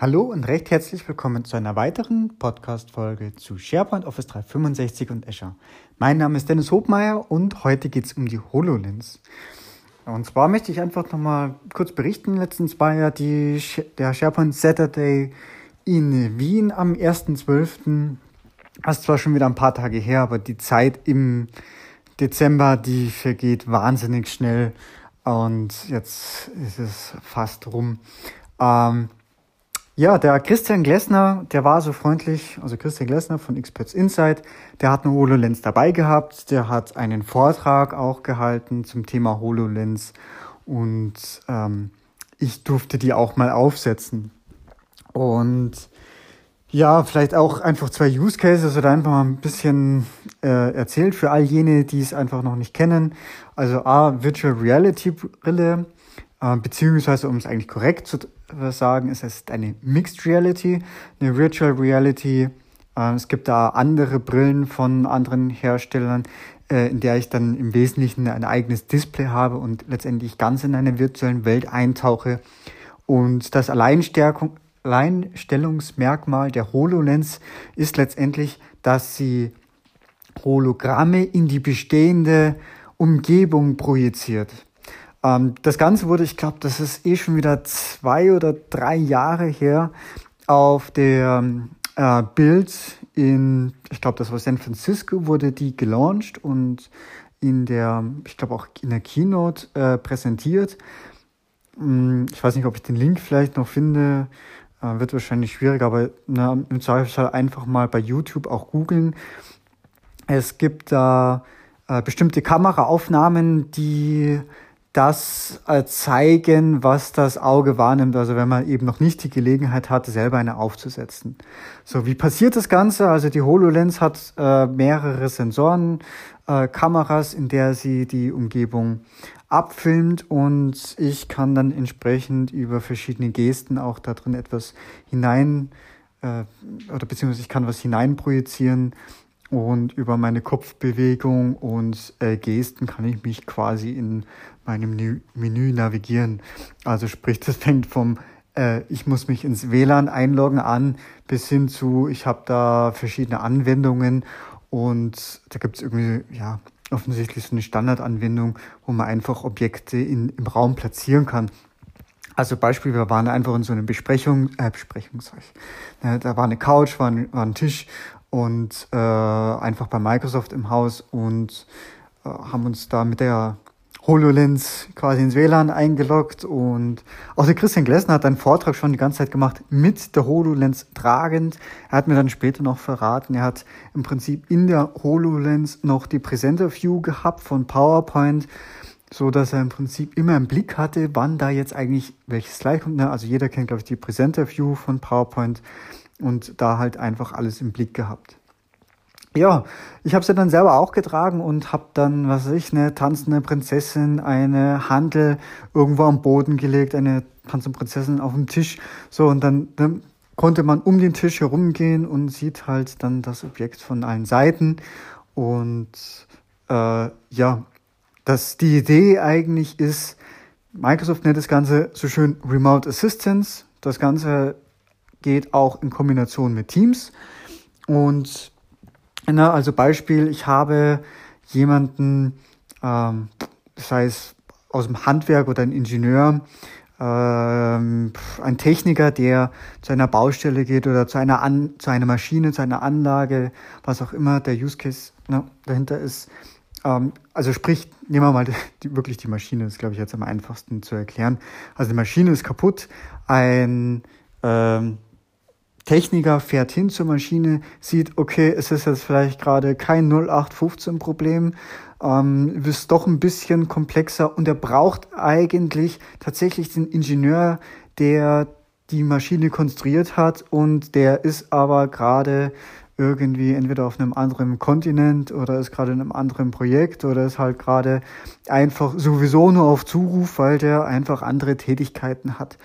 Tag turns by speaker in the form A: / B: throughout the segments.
A: Hallo und recht herzlich willkommen zu einer weiteren Podcast-Folge zu SharePoint, Office 365 und Azure. Mein Name ist Dennis Hobmeier und heute geht es um die HoloLens. Und zwar möchte ich einfach nochmal kurz berichten. Letztens war ja die, der SharePoint Saturday in Wien am 1.12. Das ist zwar schon wieder ein paar Tage her, aber die Zeit im Dezember, die vergeht wahnsinnig schnell. Und jetzt ist es fast rum. Ähm, ja, der Christian Glessner, der war so freundlich, also Christian Glessner von Experts Insight, der hat eine HoloLens dabei gehabt, der hat einen Vortrag auch gehalten zum Thema HoloLens und ähm, ich durfte die auch mal aufsetzen. Und ja, vielleicht auch einfach zwei Use Cases oder einfach mal ein bisschen äh, erzählt für all jene, die es einfach noch nicht kennen. Also A, Virtual Reality Brille, beziehungsweise um es eigentlich korrekt zu sagen, ist es eine Mixed Reality, eine Virtual Reality. Äh, es gibt da andere Brillen von anderen Herstellern, äh, in der ich dann im Wesentlichen ein eigenes Display habe und letztendlich ganz in eine virtuelle Welt eintauche. Und das Alleinstärkung, Alleinstellungsmerkmal der HoloLens ist letztendlich, dass sie Hologramme in die bestehende Umgebung projiziert. Ähm, das Ganze wurde, ich glaube, das ist eh schon wieder zwei oder drei Jahre her, auf der äh, Bild in, ich glaube, das war San Francisco, wurde die gelauncht und in der, ich glaube auch in der Keynote äh, präsentiert. Hm, ich weiß nicht, ob ich den Link vielleicht noch finde. Äh, wird wahrscheinlich schwierig, aber na, im Zweifelsfall einfach mal bei YouTube auch googeln. Es gibt da äh, bestimmte Kameraaufnahmen, die das äh, zeigen, was das Auge wahrnimmt. Also wenn man eben noch nicht die Gelegenheit hat, selber eine aufzusetzen. So, wie passiert das Ganze? Also die HoloLens hat äh, mehrere Sensoren, äh, Kameras, in der sie die Umgebung abfilmt und ich kann dann entsprechend über verschiedene Gesten auch da drin etwas hinein äh, oder beziehungsweise ich kann was hineinprojizieren und über meine Kopfbewegung und äh, Gesten kann ich mich quasi in meinem Menü navigieren. Also sprich, das fängt vom äh, ich muss mich ins WLAN einloggen an bis hin zu ich habe da verschiedene Anwendungen und da gibt es irgendwie ja offensichtlich so eine Standardanwendung, wo man einfach Objekte in, im Raum platzieren kann. Also Beispiel, wir waren einfach in so einer Besprechung, äh, Besprechung, sag ich. Ja, da war eine Couch, war ein, war ein Tisch und äh, einfach bei Microsoft im Haus und äh, haben uns da mit der HoloLens quasi ins WLAN eingeloggt und auch der Christian Glessner hat einen Vortrag schon die ganze Zeit gemacht mit der HoloLens tragend. Er hat mir dann später noch verraten, er hat im Prinzip in der HoloLens noch die Presenter View gehabt von PowerPoint, so dass er im Prinzip immer im Blick hatte, wann da jetzt eigentlich welches Slide kommt. Also jeder kennt, glaube ich, die Presenter View von PowerPoint und da halt einfach alles im Blick gehabt. Ja, ich habe sie dann selber auch getragen und habe dann, was weiß ich, eine tanzende Prinzessin, eine Handel irgendwo am Boden gelegt, eine tanzende Prinzessin auf dem Tisch. So, und dann, dann konnte man um den Tisch herumgehen und sieht halt dann das Objekt von allen Seiten. Und äh, ja, dass die Idee eigentlich ist, Microsoft nennt das Ganze so schön Remote Assistance. Das Ganze geht auch in Kombination mit Teams. Und na, also Beispiel, ich habe jemanden, ähm, sei es aus dem Handwerk oder ein Ingenieur, ähm, ein Techniker, der zu einer Baustelle geht oder zu einer, An zu einer Maschine, zu einer Anlage, was auch immer der Use Case ne, dahinter ist. Ähm, also sprich, nehmen wir mal die, wirklich die Maschine, das ist glaube ich jetzt am einfachsten zu erklären. Also die Maschine ist kaputt, ein ähm, Techniker fährt hin zur Maschine, sieht, okay, es ist jetzt vielleicht gerade kein 0815-Problem, ähm, ist doch ein bisschen komplexer und er braucht eigentlich tatsächlich den Ingenieur, der die Maschine konstruiert hat und der ist aber gerade irgendwie entweder auf einem anderen Kontinent oder ist gerade in einem anderen Projekt oder ist halt gerade einfach sowieso nur auf Zuruf, weil der einfach andere Tätigkeiten hat.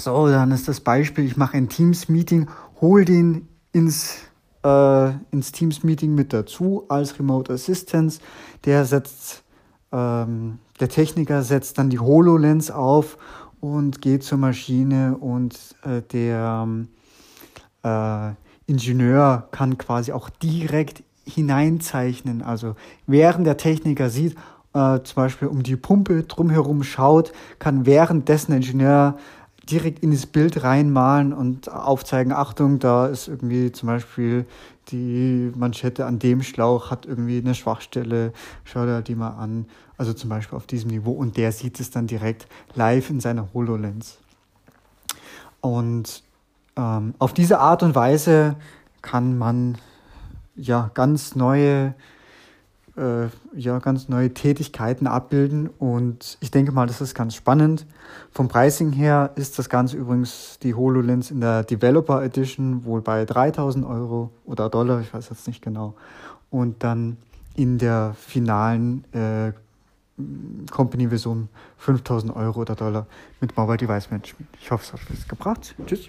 A: So, dann ist das Beispiel, ich mache ein Teams-Meeting, hol den ins, äh, ins Teams-Meeting mit dazu als Remote Assistance. Der setzt, ähm, der Techniker setzt dann die HoloLens auf und geht zur Maschine und äh, der äh, Ingenieur kann quasi auch direkt hineinzeichnen. Also während der Techniker sieht, äh, zum Beispiel um die Pumpe drumherum schaut, kann währenddessen der Ingenieur direkt in das Bild reinmalen und aufzeigen, Achtung, da ist irgendwie zum Beispiel die Manschette an dem Schlauch hat irgendwie eine Schwachstelle, schau dir die mal an. Also zum Beispiel auf diesem Niveau und der sieht es dann direkt live in seiner HoloLens. Und ähm, auf diese Art und Weise kann man ja ganz neue äh, ja, ganz neue Tätigkeiten abbilden und ich denke mal, das ist ganz spannend. Vom Pricing her ist das Ganze übrigens die HoloLens in der Developer Edition wohl bei 3000 Euro oder Dollar, ich weiß jetzt nicht genau. Und dann in der finalen äh, Company-Version 5000 Euro oder Dollar mit Mobile Device Management. Ich hoffe, es hat was gebracht. Tschüss.